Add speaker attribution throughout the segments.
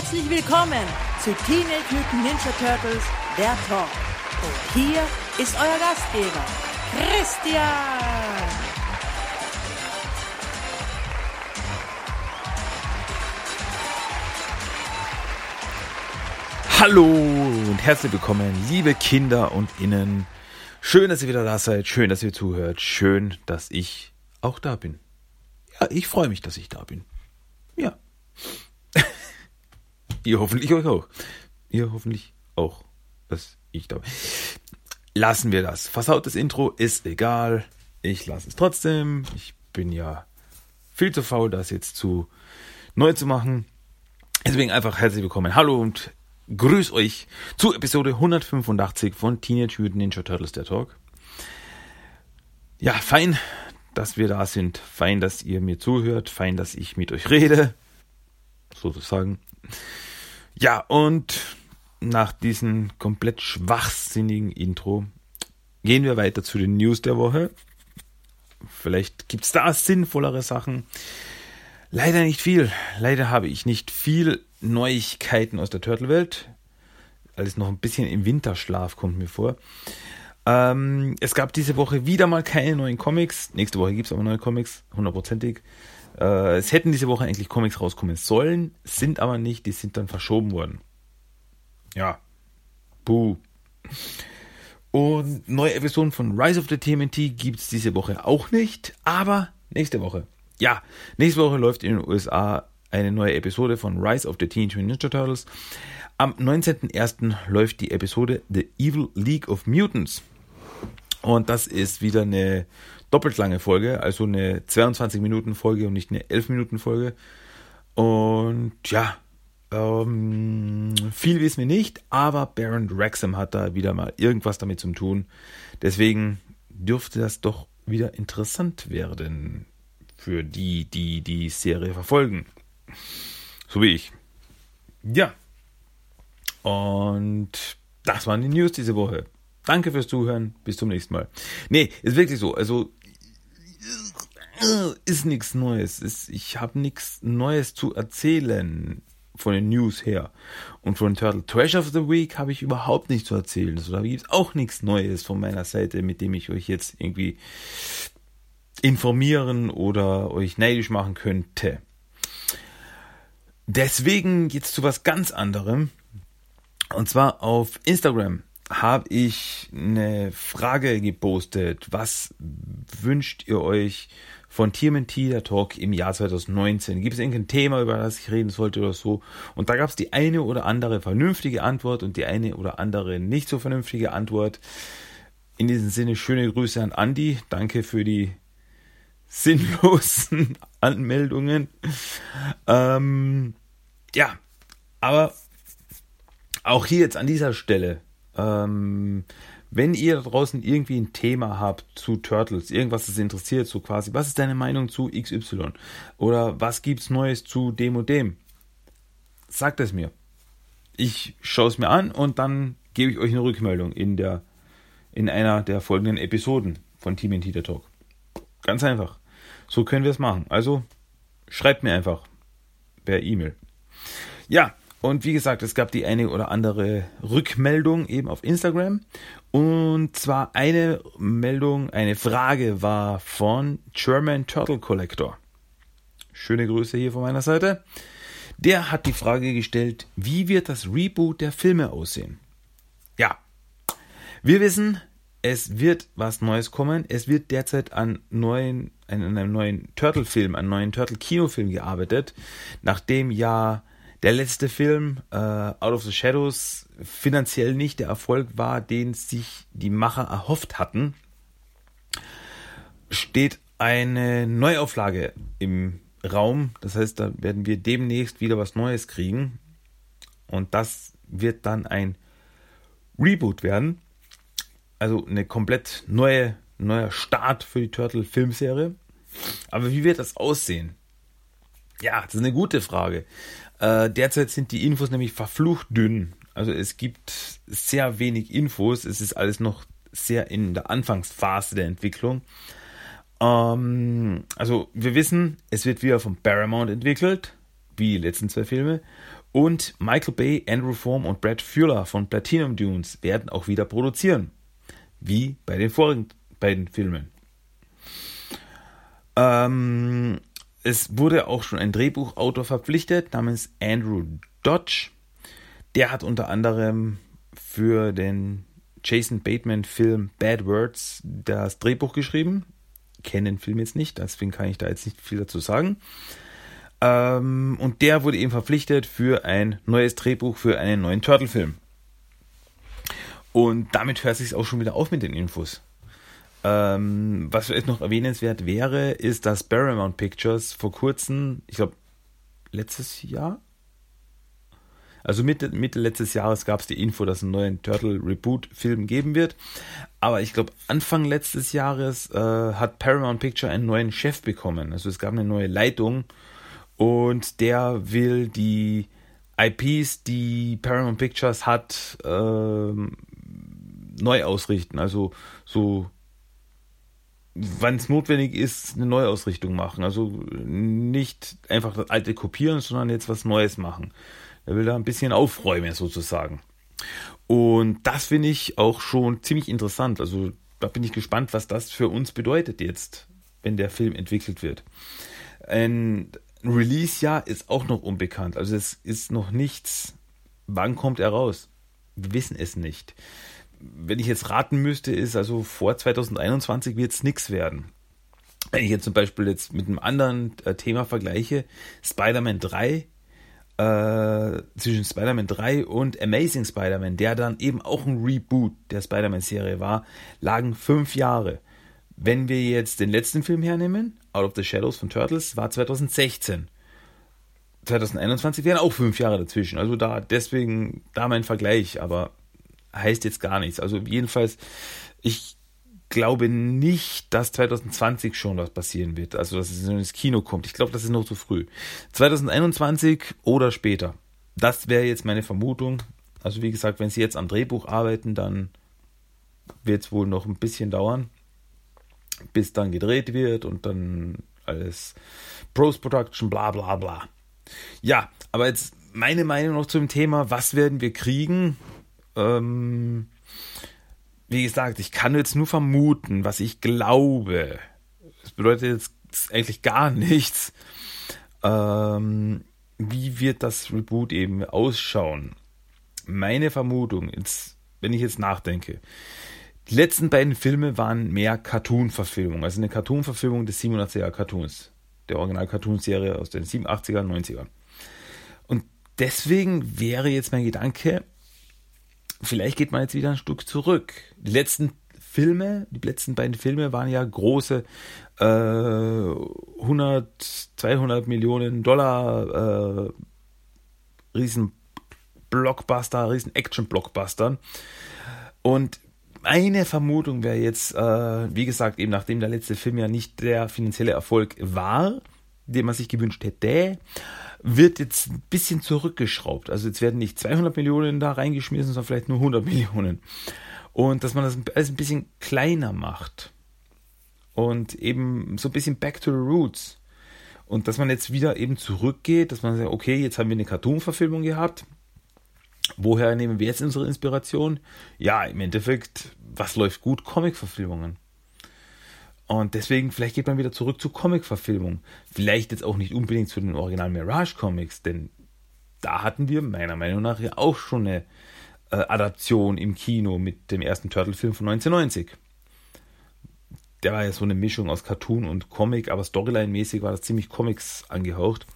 Speaker 1: Herzlich willkommen zu Teenage Mutant Ninja Turtles, der Talk. Und hier ist euer Gastgeber, Christian.
Speaker 2: Hallo und herzlich willkommen, liebe Kinder und Innen. Schön, dass ihr wieder da seid, schön, dass ihr zuhört, schön, dass ich auch da bin. Ja, ich freue mich, dass ich da bin. Ja. Ihr hoffentlich euch auch. Ihr hoffentlich auch, dass ich da. Lassen wir das. Versautes Intro ist egal. Ich lasse es trotzdem. Ich bin ja viel zu faul, das jetzt zu neu zu machen. Deswegen einfach herzlich willkommen. Hallo und grüß euch zu Episode 185 von Teenage Mutant Ninja Turtles der Talk. Ja, fein, dass wir da sind. Fein, dass ihr mir zuhört. Fein, dass ich mit euch rede. Sozusagen. Ja, und nach diesem komplett schwachsinnigen Intro gehen wir weiter zu den News der Woche. Vielleicht gibt es da sinnvollere Sachen. Leider nicht viel. Leider habe ich nicht viel Neuigkeiten aus der Turtle-Welt. Alles noch ein bisschen im Winterschlaf kommt mir vor. Ähm, es gab diese Woche wieder mal keine neuen Comics. Nächste Woche gibt es aber neue Comics, hundertprozentig. Äh, es hätten diese Woche eigentlich Comics rauskommen sollen, sind aber nicht, die sind dann verschoben worden. Ja. Buh. Und neue Episoden von Rise of the TMNT gibt es diese Woche auch nicht, aber nächste Woche. Ja, nächste Woche läuft in den USA eine neue Episode von Rise of the Teenage Mutant Ninja Turtles. Am 19.01. läuft die Episode The Evil League of Mutants. Und das ist wieder eine doppelt lange Folge, also eine 22 Minuten Folge und nicht eine 11 Minuten Folge. Und ja, ähm, viel wissen wir nicht, aber Baron Wrexham hat da wieder mal irgendwas damit zu tun. Deswegen dürfte das doch wieder interessant werden für die, die die Serie verfolgen. So wie ich. Ja. Und das waren die News diese Woche. Danke fürs Zuhören. Bis zum nächsten Mal. Nee, ist wirklich so. Also ist nichts Neues. Ist, ich habe nichts Neues zu erzählen von den News her. Und von Turtle Trash of the Week habe ich überhaupt nichts zu erzählen. Also da gibt es auch nichts Neues von meiner Seite, mit dem ich euch jetzt irgendwie informieren oder euch neidisch machen könnte. Deswegen jetzt zu was ganz anderem. Und zwar auf Instagram habe ich eine Frage gepostet. Was wünscht ihr euch von TMNT, der Talk im Jahr 2019? Gibt es irgendein Thema, über das ich reden sollte oder so? Und da gab es die eine oder andere vernünftige Antwort und die eine oder andere nicht so vernünftige Antwort. In diesem Sinne schöne Grüße an Andy. Danke für die sinnlosen Anmeldungen. Ähm, ja, aber auch hier jetzt an dieser Stelle, ähm, wenn ihr da draußen irgendwie ein Thema habt zu Turtles, irgendwas das interessiert, so quasi, was ist deine Meinung zu XY? Oder was gibt's Neues zu dem und dem? Sagt es mir. Ich schaue es mir an und dann gebe ich euch eine Rückmeldung in der in einer der folgenden Episoden von Team in Teeter Talk. Ganz einfach. So können wir es machen. Also schreibt mir einfach per E-Mail. Ja, und wie gesagt, es gab die eine oder andere Rückmeldung eben auf Instagram. Und zwar eine Meldung, eine Frage war von German Turtle Collector. Schöne Grüße hier von meiner Seite. Der hat die Frage gestellt, wie wird das Reboot der Filme aussehen? Ja, wir wissen, es wird was Neues kommen. Es wird derzeit an neuen, an einem neuen Turtle-Film, einem neuen Turtle-Kinofilm gearbeitet, nachdem ja der letzte Film, äh, Out of the Shadows, finanziell nicht der Erfolg war, den sich die Macher erhofft hatten, steht eine Neuauflage im Raum. Das heißt, da werden wir demnächst wieder was Neues kriegen. Und das wird dann ein Reboot werden. Also eine komplett neue, neuer Start für die Turtle-Filmserie. Aber wie wird das aussehen? Ja, das ist eine gute Frage. Äh, derzeit sind die Infos nämlich verflucht dünn. Also es gibt sehr wenig Infos. Es ist alles noch sehr in der Anfangsphase der Entwicklung. Ähm, also wir wissen, es wird wieder von Paramount entwickelt. wie die letzten zwei Filme. Und Michael Bay, Andrew Form und Brad Fuller von Platinum Dunes werden auch wieder produzieren. Wie bei den vorigen beiden Filmen. Ähm, es wurde auch schon ein Drehbuchautor verpflichtet namens Andrew Dodge. Der hat unter anderem für den Jason Bateman-Film Bad Words das Drehbuch geschrieben. Kenne den Film jetzt nicht, deswegen kann ich da jetzt nicht viel dazu sagen. Ähm, und der wurde eben verpflichtet für ein neues Drehbuch für einen neuen Turtle-Film. Und damit hört sich auch schon wieder auf mit den Infos. Ähm, was vielleicht noch erwähnenswert wäre, ist, dass Paramount Pictures vor kurzem, ich glaube letztes Jahr, also Mitte, Mitte letztes Jahres gab es die Info, dass es einen neuen Turtle Reboot Film geben wird. Aber ich glaube, Anfang letztes Jahres äh, hat Paramount Picture einen neuen Chef bekommen. Also es gab eine neue Leitung und der will die IPs, die Paramount Pictures hat, äh, neu ausrichten. Also so wann es notwendig ist, eine Neuausrichtung machen. Also nicht einfach das alte kopieren, sondern jetzt was Neues machen. Er will da ein bisschen aufräumen sozusagen. Und das finde ich auch schon ziemlich interessant. Also da bin ich gespannt, was das für uns bedeutet jetzt, wenn der Film entwickelt wird. Ein Release-Jahr ist auch noch unbekannt. Also es ist noch nichts. Wann kommt er raus? Wir wissen es nicht wenn ich jetzt raten müsste, ist also vor 2021 wird es nichts werden. Wenn ich jetzt zum Beispiel jetzt mit einem anderen äh, Thema vergleiche, Spider-Man 3, äh, zwischen Spider-Man 3 und Amazing Spider-Man, der dann eben auch ein Reboot der Spider-Man-Serie war, lagen fünf Jahre. Wenn wir jetzt den letzten Film hernehmen, Out of the Shadows von Turtles, war 2016. 2021 wären auch fünf Jahre dazwischen. Also da deswegen da mein Vergleich, aber heißt jetzt gar nichts. Also jedenfalls, ich glaube nicht, dass 2020 schon was passieren wird. Also, dass es ins Kino kommt. Ich glaube, das ist noch zu früh. 2021 oder später. Das wäre jetzt meine Vermutung. Also, wie gesagt, wenn Sie jetzt am Drehbuch arbeiten, dann wird es wohl noch ein bisschen dauern, bis dann gedreht wird und dann alles Post-Production, bla bla bla. Ja, aber jetzt meine Meinung noch zum Thema, was werden wir kriegen? Ähm, wie gesagt, ich kann jetzt nur vermuten, was ich glaube. Das bedeutet jetzt eigentlich gar nichts. Ähm, wie wird das Reboot eben ausschauen? Meine Vermutung, jetzt, wenn ich jetzt nachdenke, die letzten beiden Filme waren mehr Cartoon-Verfilmungen, also eine Cartoon-Verfilmung des 87er Cartoons, der Original-Cartoon-Serie aus den 87er, 90er. Und deswegen wäre jetzt mein Gedanke, vielleicht geht man jetzt wieder ein Stück zurück. Die letzten Filme, die letzten beiden Filme waren ja große äh, 100, 200 Millionen Dollar äh, riesen Blockbuster, riesen Action-Blockbuster. Und meine Vermutung wäre jetzt, äh, wie gesagt, eben nachdem der letzte Film ja nicht der finanzielle Erfolg war, den man sich gewünscht hätte, wird jetzt ein bisschen zurückgeschraubt. Also jetzt werden nicht 200 Millionen da reingeschmissen, sondern vielleicht nur 100 Millionen. Und dass man das alles ein bisschen kleiner macht. Und eben so ein bisschen back to the roots. Und dass man jetzt wieder eben zurückgeht, dass man sagt, okay, jetzt haben wir eine Cartoon-Verfilmung gehabt. Woher nehmen wir jetzt unsere Inspiration? Ja, im Endeffekt, was läuft gut? Comic-Verfilmungen. Und deswegen, vielleicht geht man wieder zurück zu Comic-Verfilmung. Vielleicht jetzt auch nicht unbedingt zu den Original Mirage-Comics, denn da hatten wir meiner Meinung nach ja auch schon eine äh, Adaption im Kino mit dem ersten Turtle-Film von 1990. Der war ja so eine Mischung aus Cartoon und Comic, aber Storyline-mäßig war das ziemlich Comics angehaucht.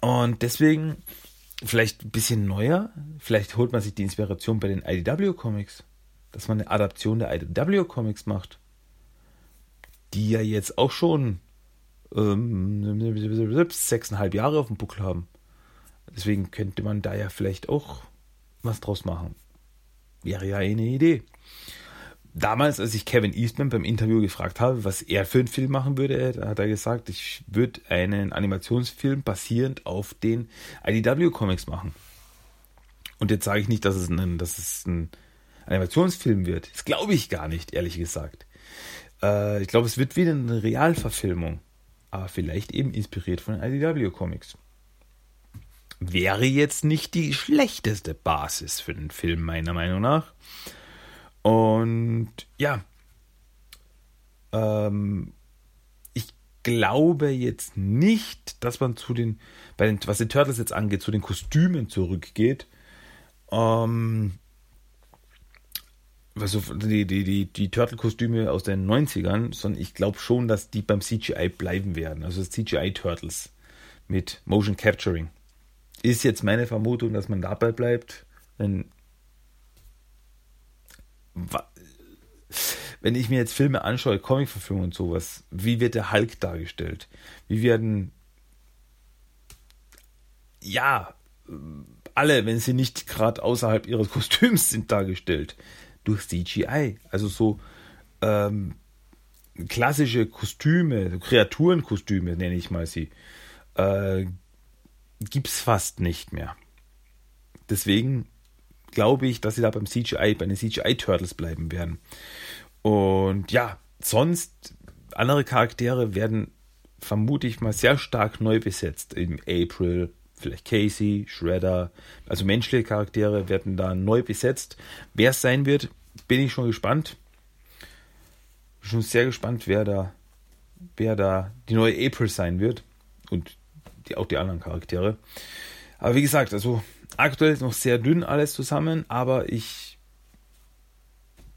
Speaker 2: Und deswegen vielleicht ein bisschen neuer. Vielleicht holt man sich die Inspiration bei den IDW-Comics, dass man eine Adaption der IDW-Comics macht die ja jetzt auch schon ähm, sechseinhalb Jahre auf dem Buckel haben. Deswegen könnte man da ja vielleicht auch was draus machen. Wäre ja eine Idee. Damals, als ich Kevin Eastman beim Interview gefragt habe, was er für einen Film machen würde, hat er gesagt, ich würde einen Animationsfilm basierend auf den IDW Comics machen. Und jetzt sage ich nicht, dass es ein, dass es ein Animationsfilm wird. Das glaube ich gar nicht, ehrlich gesagt. Äh, ich glaube, es wird wieder eine Realverfilmung. Aber vielleicht eben inspiriert von den IDW Comics. wäre jetzt nicht die schlechteste Basis für den Film, meiner Meinung nach. Und ja, ähm, ich glaube jetzt nicht, dass man zu den, bei den, was die Turtles jetzt angeht, zu den Kostümen zurückgeht. Ähm, also die, die, die, die Turtle-Kostüme aus den 90ern, sondern ich glaube schon, dass die beim CGI bleiben werden. Also CGI-Turtles mit Motion Capturing. Ist jetzt meine Vermutung, dass man dabei bleibt. Denn wenn ich mir jetzt Filme anschaue, Comic-Verfilmungen und sowas, wie wird der Hulk dargestellt? Wie werden ja alle, wenn sie nicht gerade außerhalb ihres Kostüms sind, dargestellt? Durch CGI. Also so ähm, klassische Kostüme, Kreaturenkostüme nenne ich mal sie, äh, gibt es fast nicht mehr. Deswegen glaube ich, dass sie da beim CGI, bei den CGI-Turtles bleiben werden. Und ja, sonst, andere Charaktere werden vermute ich mal sehr stark neu besetzt. Im April, vielleicht Casey, Shredder, also menschliche Charaktere werden da neu besetzt. Wer es sein wird, bin ich schon gespannt. Schon sehr gespannt, wer da, wer da die neue April sein wird. Und die, auch die anderen Charaktere. Aber wie gesagt, also aktuell ist noch sehr dünn alles zusammen, aber ich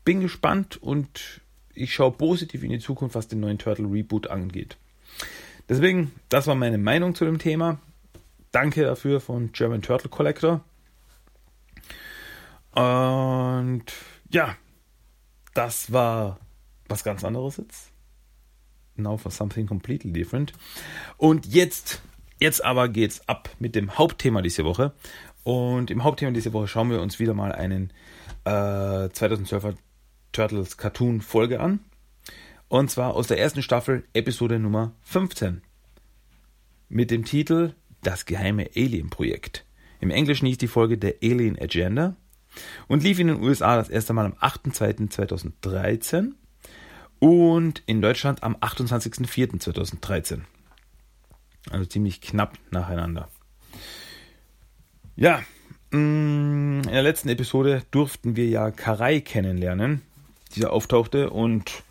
Speaker 2: bin gespannt und ich schaue positiv in die Zukunft, was den neuen Turtle Reboot angeht. Deswegen, das war meine Meinung zu dem Thema. Danke dafür von German Turtle Collector. Und ja, das war was ganz anderes jetzt. Now for something completely different. Und jetzt Jetzt aber geht's ab mit dem Hauptthema diese Woche. Und im Hauptthema diese Woche schauen wir uns wieder mal einen äh, 2012er Turtles Cartoon Folge an. Und zwar aus der ersten Staffel, Episode Nummer 15. Mit dem Titel Das geheime Alien-Projekt. Im Englischen hieß die Folge der Alien Agenda und lief in den USA das erste Mal am 8.2.2013 und in Deutschland am 28.04.2013. Also ziemlich knapp nacheinander. Ja, mm, in der letzten Episode durften wir ja Karai kennenlernen, dieser auftauchte und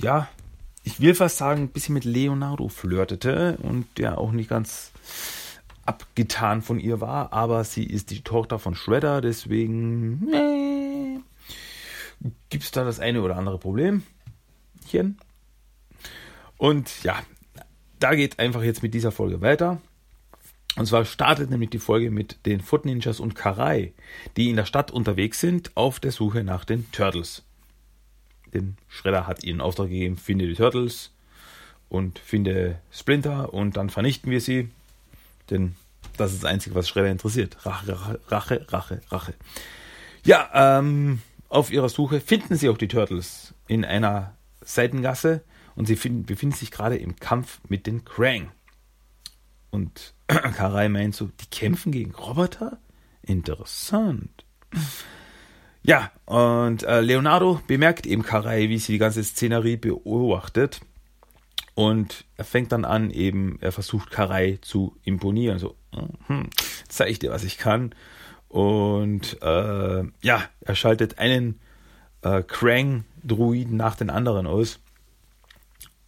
Speaker 2: ja, ich will fast sagen, ein bisschen mit Leonardo flirtete und ja auch nicht ganz abgetan von ihr war, aber sie ist die Tochter von Shredder, deswegen nee, gibt es da das eine oder andere Problemchen. Und ja, da geht einfach jetzt mit dieser Folge weiter. Und zwar startet nämlich die Folge mit den Foot Ninjas und Karai, die in der Stadt unterwegs sind auf der Suche nach den Turtles. Denn Shredder hat ihnen Auftrag gegeben, finde die Turtles und finde Splinter und dann vernichten wir sie. Denn das ist das Einzige, was Shredder interessiert. Rache, Rache, Rache, Rache, Rache. Ja, ähm, auf ihrer Suche finden sie auch die Turtles in einer Seitengasse und sie finden, befinden sich gerade im Kampf mit den Krang. Und Karai meint so, die kämpfen gegen Roboter? Interessant. Ja, und äh, Leonardo bemerkt eben Karai, wie sie die ganze Szenerie beobachtet. Und er fängt dann an, eben, er versucht Karai zu imponieren. So, hm, zeig ich dir, was ich kann. Und äh, ja, er schaltet einen äh, Krang-Druiden nach den anderen aus.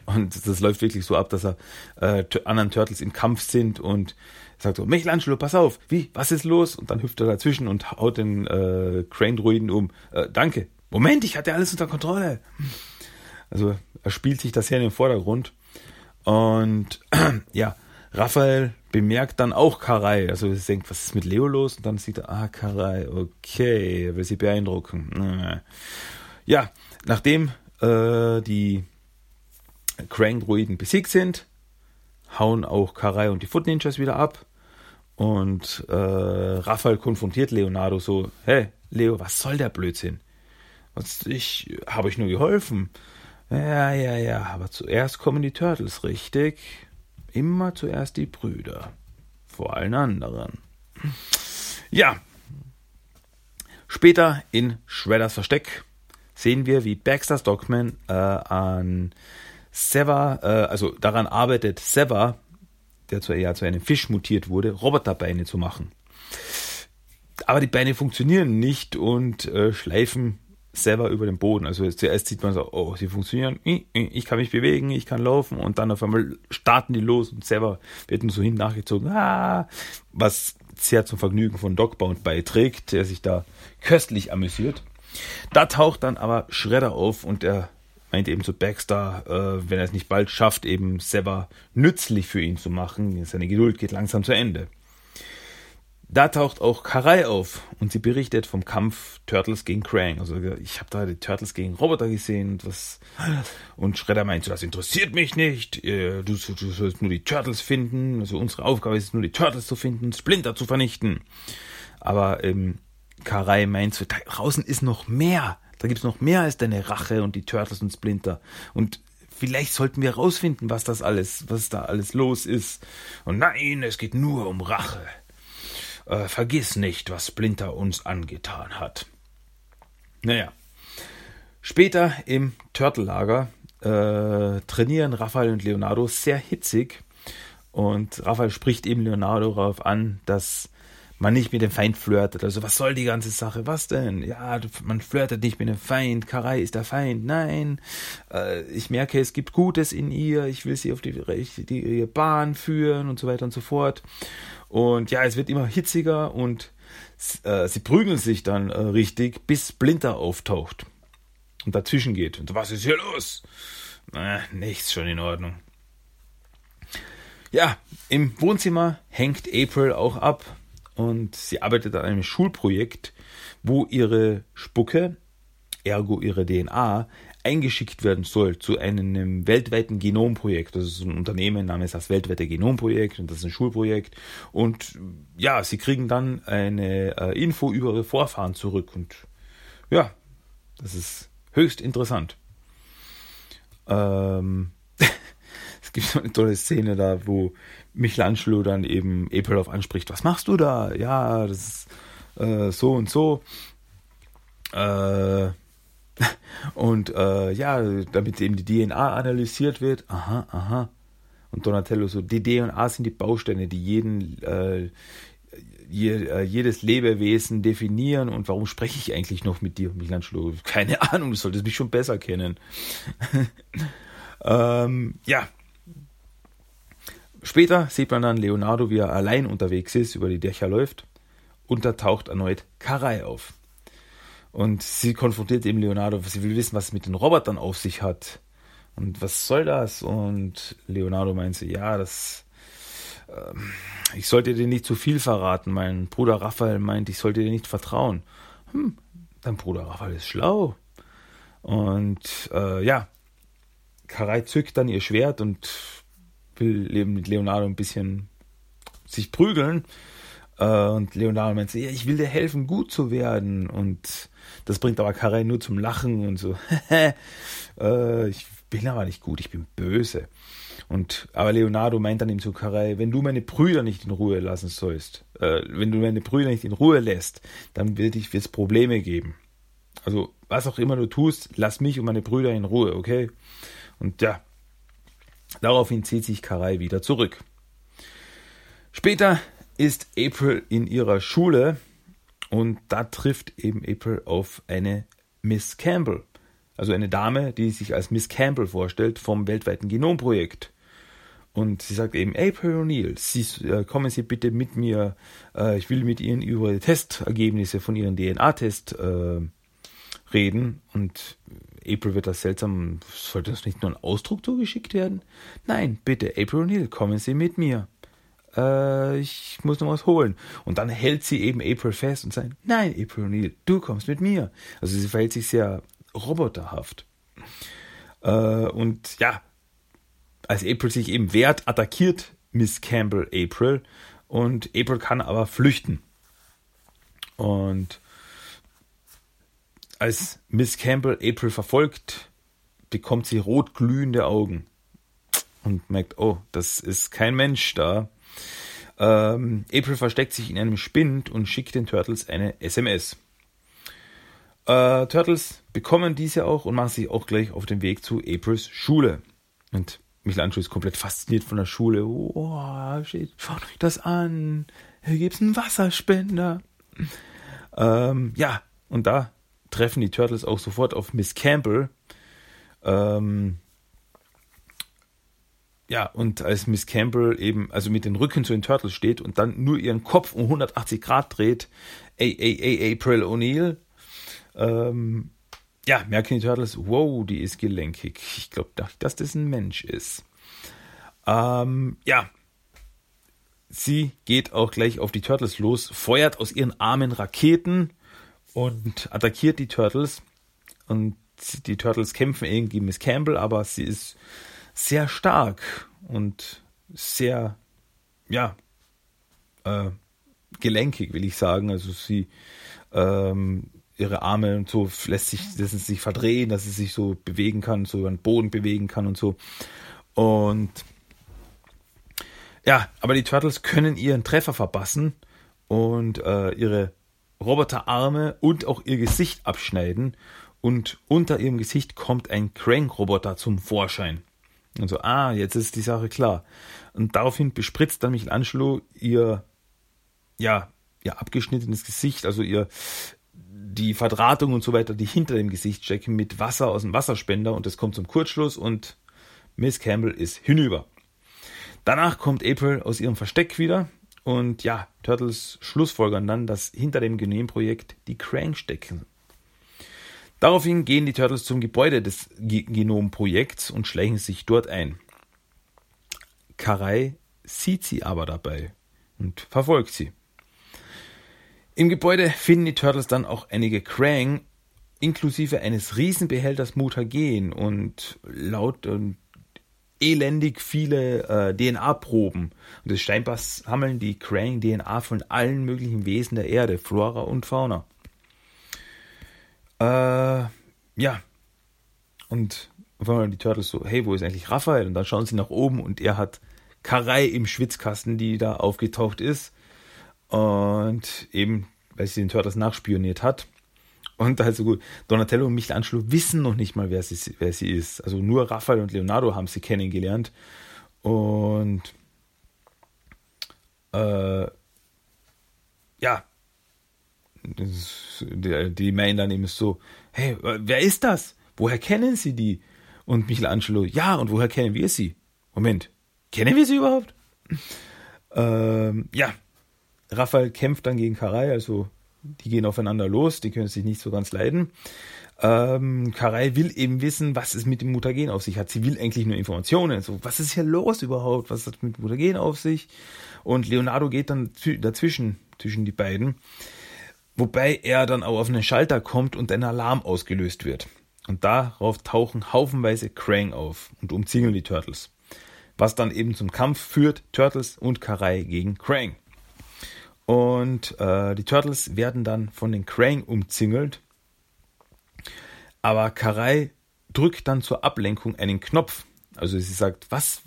Speaker 2: Und das läuft wirklich so ab, dass er äh, anderen Turtles im Kampf sind und sagt so, Michelangelo, pass auf, wie, was ist los? Und dann hüpft er dazwischen und haut den äh, Crane-Druiden um. Äh, danke. Moment, ich hatte alles unter Kontrolle. Also er spielt sich das hier in den Vordergrund. Und ja, Raphael bemerkt dann auch Karai. Also er denkt, was ist mit Leo los? Und dann sieht er, ah, Karai, okay, er will sie beeindrucken. Ja, nachdem äh, die Krang-Druiden besiegt sind, hauen auch Karai und die Foot Ninjas wieder ab. Und äh, Raphael konfrontiert Leonardo so: Hey, Leo, was soll der Blödsinn? Was, ich habe euch nur geholfen. Ja, ja, ja, aber zuerst kommen die Turtles, richtig? Immer zuerst die Brüder. Vor allen anderen. Ja. Später in Shredders Versteck sehen wir, wie Baxter Stockman äh, an Sever, äh, also daran arbeitet Sever, der zu, ja, zu einem Fisch mutiert wurde, Roboterbeine zu machen. Aber die Beine funktionieren nicht und äh, schleifen selber über den Boden. Also zuerst sieht man so, oh, sie funktionieren, ich kann mich bewegen, ich kann laufen und dann auf einmal starten die los und selber werden so hin nachgezogen, ah, was sehr zum Vergnügen von Dogbound beiträgt, der sich da köstlich amüsiert. Da taucht dann aber Shredder auf und er meint eben zu Baxter, äh, wenn er es nicht bald schafft, eben selber nützlich für ihn zu machen, seine Geduld geht langsam zu Ende. Da taucht auch Karai auf und sie berichtet vom Kampf Turtles gegen Krang. Also ich habe da die Turtles gegen Roboter gesehen und was und Shredder meint, das interessiert mich nicht. Du, du sollst nur die Turtles finden. Also unsere Aufgabe ist es nur die Turtles zu finden, Splinter zu vernichten. Aber ähm, Karai meint, so, da draußen ist noch mehr. Da gibt es noch mehr als deine Rache und die Turtles und Splinter. Und vielleicht sollten wir herausfinden, was das alles, was da alles los ist. Und nein, es geht nur um Rache äh, vergiss nicht, was Splinter uns angetan hat. Naja. Später im Turtle-Lager äh, trainieren Raphael und Leonardo sehr hitzig. Und Raphael spricht eben Leonardo darauf an, dass man nicht mit dem Feind flirtet. Also was soll die ganze Sache? Was denn? Ja, man flirtet nicht mit dem Feind. Karai ist der Feind. Nein, äh, ich merke, es gibt Gutes in ihr. Ich will sie auf die richtige Bahn führen und so weiter und so fort. Und ja, es wird immer hitziger und äh, sie prügeln sich dann äh, richtig, bis Splinter auftaucht und dazwischen geht. Und was ist hier los? Na, nichts schon in Ordnung. Ja, im Wohnzimmer hängt April auch ab und sie arbeitet an einem Schulprojekt, wo ihre Spucke, ergo ihre DNA, eingeschickt werden soll zu einem weltweiten Genomprojekt. Das ist ein Unternehmen namens das weltweite Genomprojekt und das ist ein Schulprojekt. Und ja, sie kriegen dann eine äh, Info über ihre Vorfahren zurück. Und ja, das ist höchst interessant. Ähm, es gibt so eine tolle Szene da, wo Michelangelo dann eben April anspricht. Was machst du da? Ja, das ist äh, so und so. Äh, und äh, ja, damit eben die DNA analysiert wird. Aha, aha. Und Donatello so, die DNA sind die Bausteine, die jeden, äh, je, äh, jedes Lebewesen definieren. Und warum spreche ich eigentlich noch mit dir, Michelangelo? Keine Ahnung, du solltest mich schon besser kennen. ähm, ja. Später sieht man dann Leonardo, wie er allein unterwegs ist, über die Dächer läuft. Und da taucht erneut Karai auf. Und sie konfrontiert eben Leonardo, sie will wissen, was es mit den Robotern auf sich hat. Und was soll das? Und Leonardo meint sie, ja, das. Äh, ich sollte dir nicht zu viel verraten. Mein Bruder Raphael meint, ich sollte dir nicht vertrauen. Hm, dein Bruder Raphael ist schlau. Und äh, ja, Karai zückt dann ihr Schwert und will eben mit Leonardo ein bisschen sich prügeln. Äh, und Leonardo meint, ja, ich will dir helfen, gut zu werden. Und das bringt aber Karai nur zum Lachen und so. äh, ich bin aber nicht gut, ich bin böse. Und aber Leonardo meint dann ihm zu Karai, wenn du meine Brüder nicht in Ruhe lassen sollst, äh, wenn du meine Brüder nicht in Ruhe lässt, dann wird es Probleme geben. Also was auch immer du tust, lass mich und meine Brüder in Ruhe, okay? Und ja, daraufhin zieht sich Karai wieder zurück. Später ist April in ihrer Schule und da trifft eben April auf eine Miss Campbell. Also eine Dame, die sich als Miss Campbell vorstellt vom weltweiten Genomprojekt. Und sie sagt eben, April O'Neill, Sie, äh, kommen Sie bitte mit mir, äh, ich will mit Ihnen über die Testergebnisse von Ihrem DNA-Test äh, reden. Und April wird das seltsam, sollte das nicht nur ein Ausdruck zugeschickt werden? Nein, bitte, April O'Neill, kommen Sie mit mir äh, ich muss noch was holen. Und dann hält sie eben April fest und sagt, nein, April O'Neil, du kommst mit mir. Also sie verhält sich sehr roboterhaft. Äh, und ja, als April sich eben wehrt, attackiert Miss Campbell April und April kann aber flüchten. Und als Miss Campbell April verfolgt, bekommt sie rot glühende Augen und merkt, oh, das ist kein Mensch da. Ähm, April versteckt sich in einem Spind und schickt den Turtles eine SMS. Äh, Turtles bekommen diese auch und machen sich auch gleich auf den Weg zu Aprils Schule. Und Michelangelo ist komplett fasziniert von der Schule. Oh, schaut euch das an. Hier gibt's einen Wasserspender. Ähm, ja, und da treffen die Turtles auch sofort auf Miss Campbell. Ähm, ja, und als Miss Campbell eben, also mit den Rücken zu den Turtles steht und dann nur ihren Kopf um 180 Grad dreht, ey, ey, ey, April O'Neil, ähm, ja, merken die Turtles, wow, die ist gelenkig. Ich glaube, dass das ein Mensch ist. Ähm, ja, sie geht auch gleich auf die Turtles los, feuert aus ihren Armen Raketen und attackiert die Turtles. Und die Turtles kämpfen irgendwie Miss Campbell, aber sie ist sehr stark und sehr, ja, äh, gelenkig, will ich sagen. Also sie, ähm, ihre Arme und so lässt sich, dass sie sich verdrehen, dass sie sich so bewegen kann, so über den Boden bewegen kann und so. Und ja, aber die Turtles können ihren Treffer verpassen und äh, ihre Roboterarme und auch ihr Gesicht abschneiden. Und unter ihrem Gesicht kommt ein Crank-Roboter zum Vorschein. Und so, ah, jetzt ist die Sache klar. Und daraufhin bespritzt dann Michelangelo ihr, ja, ihr abgeschnittenes Gesicht, also ihr, die Verdrahtung und so weiter, die hinter dem Gesicht stecken, mit Wasser aus dem Wasserspender und es kommt zum Kurzschluss und Miss Campbell ist hinüber. Danach kommt April aus ihrem Versteck wieder und ja, Turtles schlussfolgern dann, dass hinter dem Genomprojekt die Crank stecken. Daraufhin gehen die Turtles zum Gebäude des Genomprojekts und schleichen sich dort ein. Karai sieht sie aber dabei und verfolgt sie. Im Gebäude finden die Turtles dann auch einige Krang, inklusive eines Riesenbehälters Mutagen und laut und elendig viele äh, DNA-Proben. Und das scheinbar sammeln die Krang DNA von allen möglichen Wesen der Erde, Flora und Fauna. Äh, ja. Und auf einmal die Turtles so, hey, wo ist eigentlich Raphael? Und dann schauen sie nach oben und er hat Karei im Schwitzkasten, die da aufgetaucht ist. Und eben, weil sie den Turtles nachspioniert hat. Und also gut, Donatello und Michelangelo wissen noch nicht mal, wer sie, wer sie ist. Also nur Raphael und Leonardo haben sie kennengelernt. Und äh, ja, die meinen dann eben so, hey, wer ist das? Woher kennen Sie die? Und Michelangelo, ja, und woher kennen wir sie? Moment, kennen wir sie überhaupt? Ähm, ja, Raphael kämpft dann gegen Karai, also die gehen aufeinander los, die können sich nicht so ganz leiden. Ähm, Karai will eben wissen, was es mit dem Mutagen auf sich hat. Sie will eigentlich nur Informationen. So, was ist hier los überhaupt? Was hat mit Mutagen auf sich? Und Leonardo geht dann dazwischen, zwischen die beiden. Wobei er dann auch auf einen Schalter kommt und ein Alarm ausgelöst wird. Und darauf tauchen haufenweise Krang auf und umzingeln die Turtles. Was dann eben zum Kampf führt, Turtles und Karai gegen Krang. Und äh, die Turtles werden dann von den Krang umzingelt. Aber Karai drückt dann zur Ablenkung einen Knopf. Also sie sagt, was,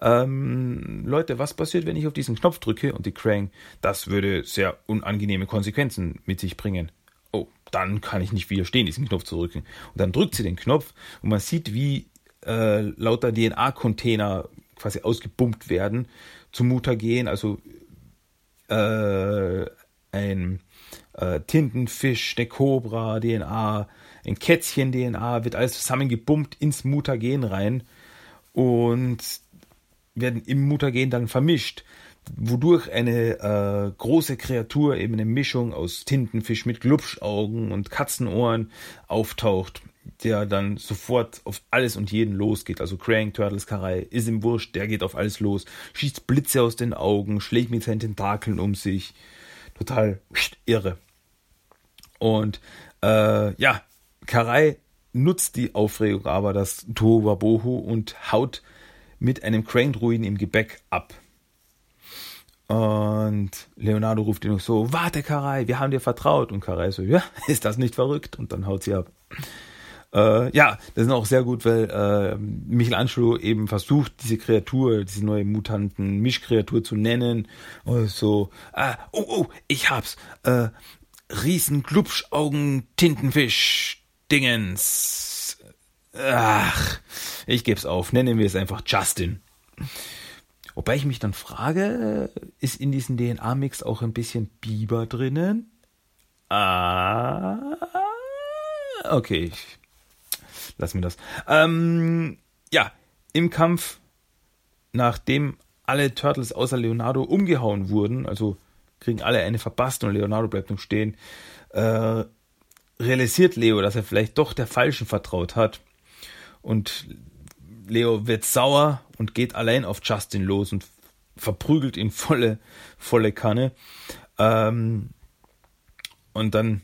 Speaker 2: ähm, Leute, was passiert, wenn ich auf diesen Knopf drücke? Und die Krang, das würde sehr unangenehme Konsequenzen mit sich bringen. Oh, dann kann ich nicht widerstehen, diesen Knopf zu drücken. Und dann drückt sie den Knopf und man sieht, wie äh, lauter DNA-Container quasi ausgebumpt werden zum Mutagen, also äh, ein äh, Tintenfisch, eine Cobra, DNA, ein Kätzchen, DNA, wird alles zusammengebumpt ins Mutagen rein und werden im Mutagen dann vermischt, wodurch eine äh, große Kreatur, eben eine Mischung aus Tintenfisch mit Glubschaugen und Katzenohren auftaucht der dann sofort auf alles und jeden losgeht. Also Krang, Turtles, Karai, ist ihm wurscht, der geht auf alles los, schießt Blitze aus den Augen, schlägt mit seinen Tentakeln um sich. Total irre. Und äh, ja, Karai nutzt die Aufregung aber das Tohuwabohu und haut mit einem Crane-Druiden im Gebäck ab. Und Leonardo ruft ihn noch so, warte Karai, wir haben dir vertraut. Und Karai so, ja, ist das nicht verrückt? Und dann haut sie ab. Äh, ja, das ist auch sehr gut, weil äh, Michelangelo eben versucht, diese Kreatur, diese neue Mutanten, Mischkreatur zu nennen. Und so, ah, oh, oh, ich hab's. Äh, Riesen Glubschaugen Tintenfisch Dingens. ach, ich geb's auf, nennen wir es einfach Justin. Wobei ich mich dann frage, ist in diesem DNA-Mix auch ein bisschen Biber drinnen? Ah, okay, ich lass mir das. Ähm, ja, im Kampf, nachdem alle Turtles außer Leonardo umgehauen wurden, also kriegen alle eine verpasst und Leonardo bleibt noch stehen, äh, realisiert Leo, dass er vielleicht doch der Falschen vertraut hat. Und Leo wird sauer und geht allein auf Justin los und verprügelt ihn volle, volle Kanne. Ähm, und dann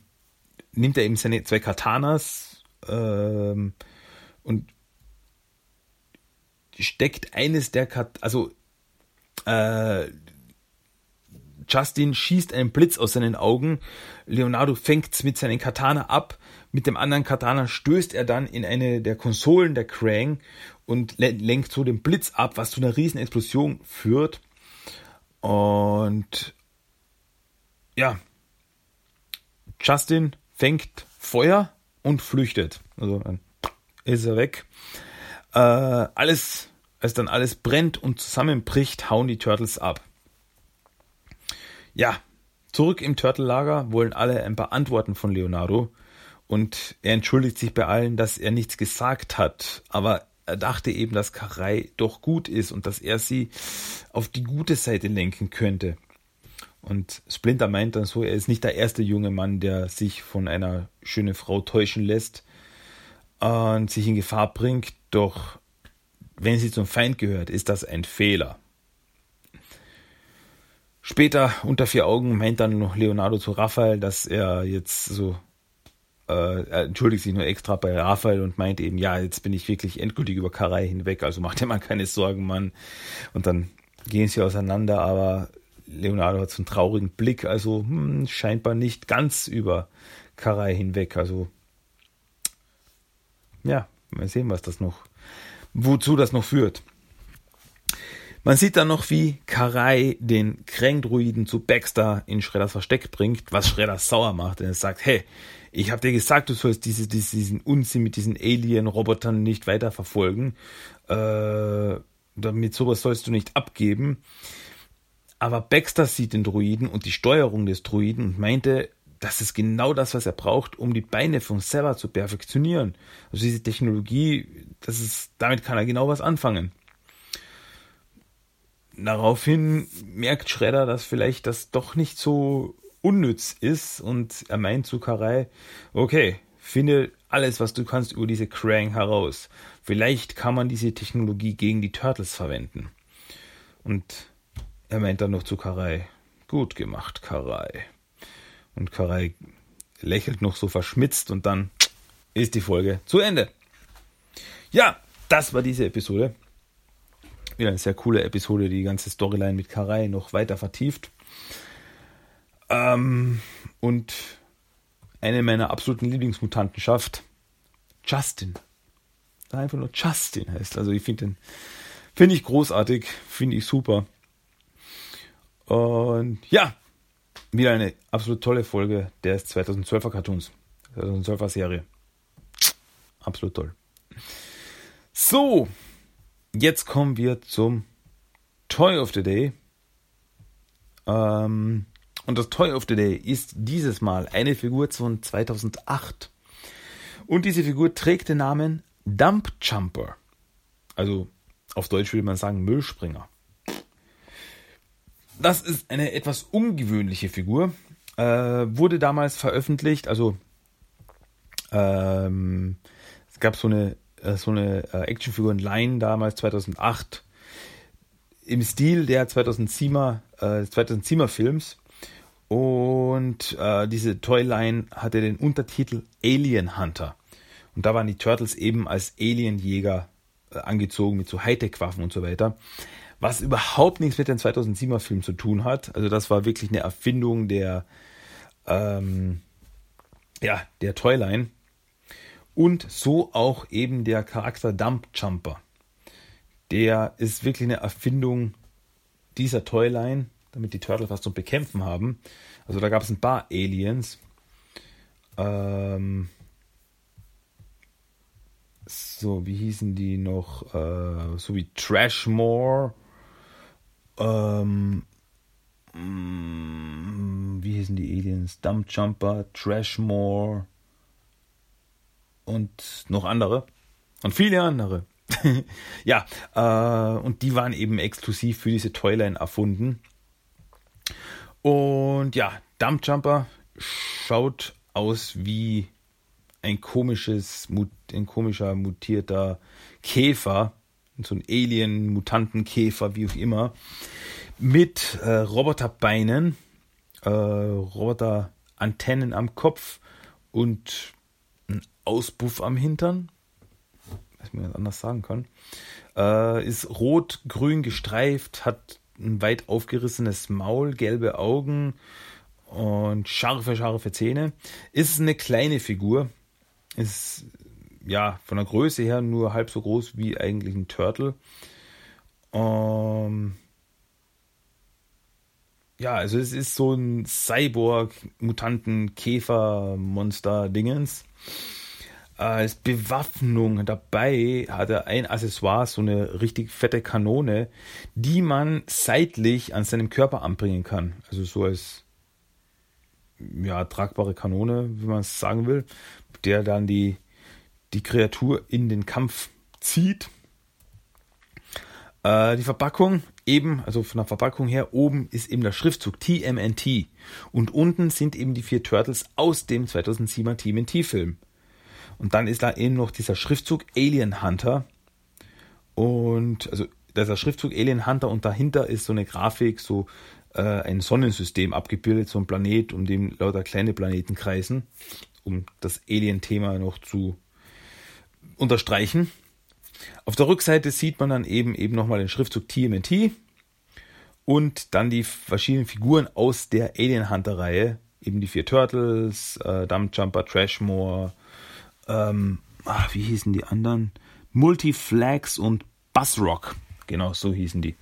Speaker 2: nimmt er eben seine zwei Katanas ähm, und steckt eines der Kat also äh, Justin schießt einen Blitz aus seinen Augen. Leonardo fängt's mit seinen Katana ab. Mit dem anderen Katana stößt er dann in eine der Konsolen der Krang und lenkt so den Blitz ab, was zu einer riesen Explosion führt. Und ja, Justin fängt Feuer und flüchtet. Also dann ist er weg. Äh, alles, als dann alles brennt und zusammenbricht, hauen die Turtles ab. Ja, zurück im Turtle-Lager wollen alle ein paar Antworten von Leonardo und er entschuldigt sich bei allen, dass er nichts gesagt hat, aber er dachte eben, dass Karai doch gut ist und dass er sie auf die gute Seite lenken könnte. Und Splinter meint dann so, er ist nicht der erste junge Mann, der sich von einer schönen Frau täuschen lässt und sich in Gefahr bringt, doch wenn sie zum Feind gehört, ist das ein Fehler. Später unter vier Augen meint dann noch Leonardo zu Raphael, dass er jetzt so äh, entschuldigt sich nur extra bei Raphael und meint eben, ja, jetzt bin ich wirklich endgültig über Karai hinweg, also macht dir mal keine Sorgen, Mann. Und dann gehen sie auseinander, aber Leonardo hat so einen traurigen Blick, also hm, scheinbar nicht ganz über Karai hinweg. Also ja, mal sehen, was das noch, wozu das noch führt. Man sieht dann noch, wie Karai den Krang-Druiden zu Baxter in Shredders Versteck bringt, was Shredder sauer macht. Denn er sagt, hey, ich habe dir gesagt, du sollst diese, diesen Unsinn mit diesen Alien-Robotern nicht weiterverfolgen. Äh, damit sowas sollst du nicht abgeben. Aber Baxter sieht den Druiden und die Steuerung des Druiden und meinte, das ist genau das, was er braucht, um die Beine von Sever zu perfektionieren. Also diese Technologie, das ist, damit kann er genau was anfangen. Daraufhin merkt Schredder, dass vielleicht das doch nicht so unnütz ist und er meint zu Karai, okay, finde alles, was du kannst über diese Krang heraus. Vielleicht kann man diese Technologie gegen die Turtles verwenden. Und er meint dann noch zu Karai, gut gemacht, Karai. Und Karai lächelt noch so verschmitzt und dann ist die Folge zu Ende. Ja, das war diese Episode. Wieder eine sehr coole Episode, die, die ganze Storyline mit Karai noch weiter vertieft. Ähm, und eine meiner absoluten Lieblingsmutanten schafft Justin. Einfach nur Justin heißt. Also ich finde den, finde ich großartig, finde ich super. Und ja, wieder eine absolut tolle Folge des 2012er Cartoons, 2012er Serie. Absolut toll. So, jetzt kommen wir zum Toy of the Day. Ähm, und das Toy of the Day ist dieses Mal eine Figur von 2008. Und diese Figur trägt den Namen Dump Jumper. Also auf Deutsch würde man sagen Müllspringer. Das ist eine etwas ungewöhnliche Figur. Äh, wurde damals veröffentlicht, also ähm, es gab so eine, äh, so eine äh, Actionfigur in Line damals 2008 im Stil der 2007er, äh, 2007er Films. Und äh, diese Toyline hatte den Untertitel Alien Hunter. Und da waren die Turtles eben als Alienjäger äh, angezogen mit so Hightech-Waffen und so weiter was überhaupt nichts mit dem 2007er Film zu tun hat. Also das war wirklich eine Erfindung der, ähm, ja, der Toyline. Und so auch eben der Charakter Dump Jumper. Der ist wirklich eine Erfindung dieser Toyline, damit die Turtles was zum Bekämpfen haben. Also da gab es ein paar Aliens. Ähm, so, wie hießen die noch? Äh, so wie Trashmore. Ähm, mm, wie hießen die Aliens? Dumpjumper, Trashmore und noch andere. Und viele andere. ja, äh, und die waren eben exklusiv für diese Toyline erfunden. Und ja, Dumpjumper schaut aus wie ein komisches, ein komischer mutierter Käfer, so ein Alien-Mutantenkäfer, wie auch immer, mit äh, Roboterbeinen, äh, Roboterantennen am Kopf und ein Auspuff am Hintern, was man anders sagen kann, äh, ist rot-grün gestreift, hat ein weit aufgerissenes Maul, gelbe Augen und scharfe, scharfe Zähne. Ist eine kleine Figur, ist ja von der Größe her nur halb so groß wie eigentlich ein Turtle. Ähm, ja, also es ist so ein Cyborg-Mutanten-Käfer-Monster-Dingens. Als Bewaffnung dabei hat er ein Accessoire, so eine richtig fette Kanone, die man seitlich an seinem Körper anbringen kann. Also so als ja, tragbare Kanone, wie man es sagen will, der dann die, die Kreatur in den Kampf zieht. Äh, die Verpackung eben, also von der Verpackung her, oben ist eben der Schriftzug TMNT und unten sind eben die vier Turtles aus dem 2007er TMNT-Film. Und dann ist da eben noch dieser Schriftzug Alien Hunter und also dieser Schriftzug Alien Hunter und dahinter ist so eine Grafik, so äh, ein Sonnensystem abgebildet, so ein Planet, um dem lauter kleine Planeten kreisen um das Alien-Thema noch zu unterstreichen. Auf der Rückseite sieht man dann eben eben nochmal den Schriftzug TMNT und dann die verschiedenen Figuren aus der Alien Hunter Reihe, eben die vier Turtles, äh, Dumpjumper, Trashmore, ähm, ach, wie hießen die anderen? Multiflags und Buzzrock. Genau, so hießen die.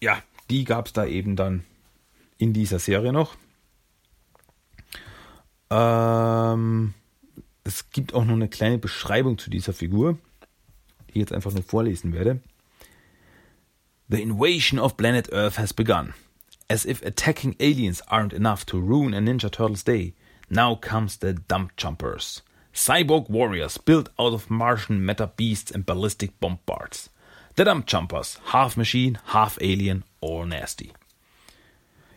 Speaker 2: Ja, die gab es da eben dann in dieser Serie noch. Ähm, es gibt auch noch eine kleine Beschreibung zu dieser Figur, die ich jetzt einfach nur vorlesen werde. The invasion of planet Earth has begun. As if attacking aliens aren't enough to ruin a Ninja Turtles day, now comes the Dump Jumpers. Cyborg warriors built out of Martian meta beasts and ballistic bombards. The Dump Jumpers, half machine, half alien or nasty.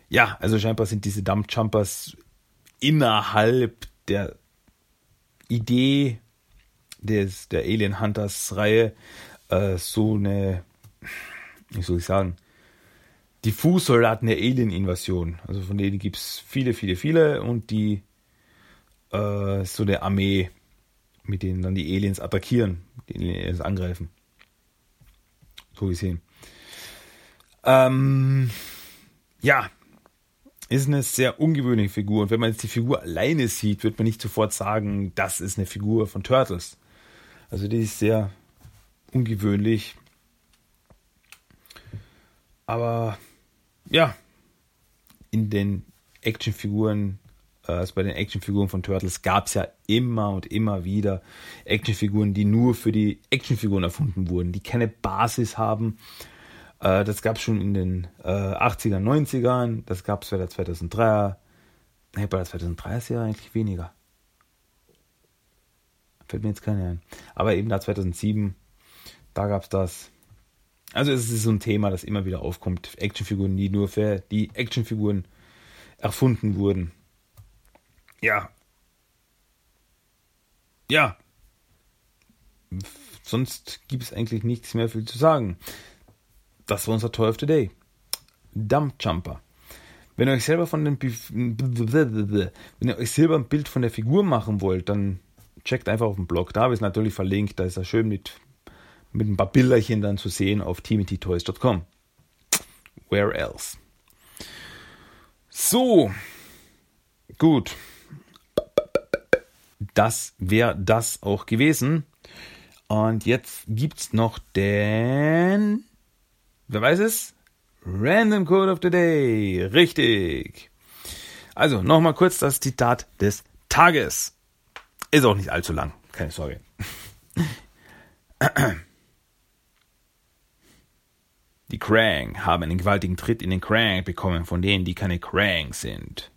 Speaker 2: Ja, also scheinbar sind diese Dump Jumpers innerhalb der Idee des, der Alien Hunters Reihe äh, so eine, wie soll ich sagen, die Fußsoldaten der Alien-Invasion. Also von denen gibt es viele, viele, viele und die äh, so eine Armee, mit denen dann die Aliens attackieren, die Aliens angreifen. So gesehen. Ähm, ja, ist eine sehr ungewöhnliche Figur. Und wenn man jetzt die Figur alleine sieht, wird man nicht sofort sagen, das ist eine Figur von Turtles. Also die ist sehr ungewöhnlich. Aber ja, in den Actionfiguren, äh, also bei den Actionfiguren von Turtles gab es ja immer und immer wieder Actionfiguren, die nur für die Actionfiguren erfunden wurden, die keine Basis haben äh, das gab es schon in den äh, 80er, 90ern. Das gab es bei der 2003er. Nee, bei der 2003 ist ja eigentlich weniger. Fällt mir jetzt keine ein. Aber eben da 2007, da gab es das. Also es ist so ein Thema, das immer wieder aufkommt. Actionfiguren, die nur für die Actionfiguren erfunden wurden. Ja. Ja. Sonst gibt es eigentlich nichts mehr viel zu sagen das war unser Toy of the Day. Dump Jumper. Wenn ihr euch selber von den wenn ihr euch selber ein Bild von der Figur machen wollt, dann checkt einfach auf dem Blog. Da habe ich es natürlich verlinkt. Da ist er schön mit, mit ein paar Bilderchen dann zu sehen auf teamitoys.com. Where else? So, gut. Das wäre das auch gewesen. Und jetzt gibt es noch den Wer weiß es? Random Code of the Day. Richtig. Also, nochmal kurz das Zitat des Tages. Ist auch nicht allzu lang, keine Sorge. Die Krang haben einen gewaltigen Tritt in den Krang bekommen von denen, die keine Krang sind.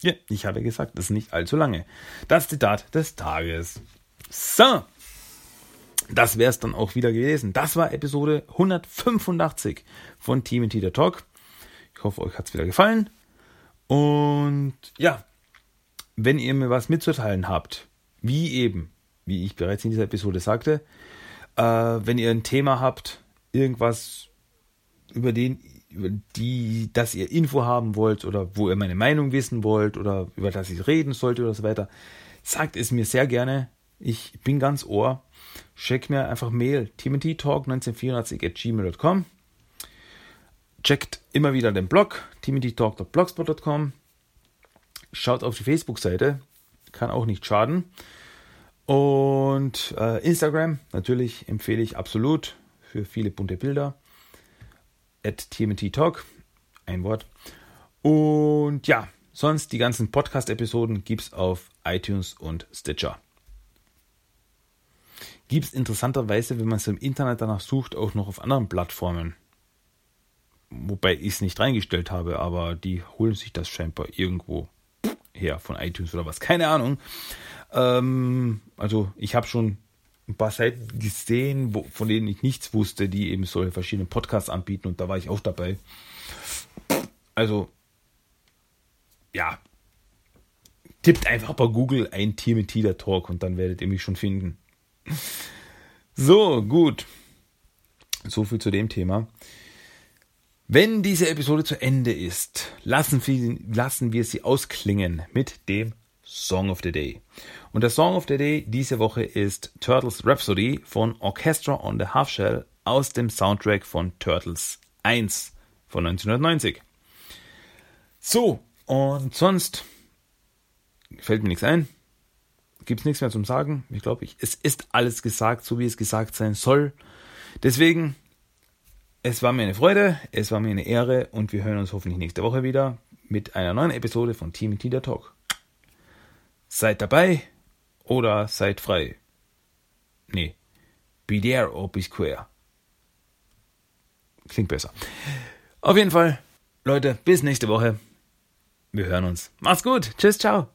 Speaker 2: Ja, ich habe gesagt, das ist nicht allzu lange. Das Zitat des Tages. So, das wäre es dann auch wieder gewesen. Das war Episode 185 von Team Teeter Talk. Ich hoffe, euch hat es wieder gefallen. Und ja, wenn ihr mir was mitzuteilen habt, wie eben, wie ich bereits in dieser Episode sagte, äh, wenn ihr ein Thema habt, irgendwas, über den, über die, dass ihr Info haben wollt oder wo ihr meine Meinung wissen wollt oder über das ich reden sollte oder so weiter, sagt es mir sehr gerne. Ich bin ganz ohr. Check mir einfach Mail timothytalk1984 at gmail.com. Checkt immer wieder den Blog timothytalk.blogspot.com. Schaut auf die Facebook-Seite, kann auch nicht schaden. Und äh, Instagram natürlich empfehle ich absolut für viele bunte Bilder. At TMT Talk, ein Wort. Und ja, sonst die ganzen Podcast-Episoden gibt es auf iTunes und Stitcher. Gibt es interessanterweise, wenn man es im Internet danach sucht, auch noch auf anderen Plattformen. Wobei ich es nicht reingestellt habe, aber die holen sich das scheinbar irgendwo her von iTunes oder was. Keine Ahnung. Ähm, also ich habe schon ein paar Seiten gesehen, wo, von denen ich nichts wusste, die eben solche verschiedene Podcasts anbieten und da war ich auch dabei. Also, ja. Tippt einfach bei Google ein Tier mit Talk und dann werdet ihr mich schon finden. So, gut. So viel zu dem Thema. Wenn diese Episode zu Ende ist, lassen wir, lassen wir sie ausklingen mit dem Song of the Day. Und der Song of the Day diese Woche ist Turtles Rhapsody von Orchestra on the Half Shell aus dem Soundtrack von Turtles 1 von 1990. So, und sonst fällt mir nichts ein. Gibt es nichts mehr zum Sagen. Ich glaube, es ist alles gesagt, so wie es gesagt sein soll. Deswegen es war mir eine Freude, es war mir eine Ehre und wir hören uns hoffentlich nächste Woche wieder mit einer neuen Episode von Team Tinder Talk. Seid dabei oder seid frei. Nee, be there or be square. Klingt besser. Auf jeden Fall, Leute, bis nächste Woche. Wir hören uns. Macht's gut. Tschüss, ciao.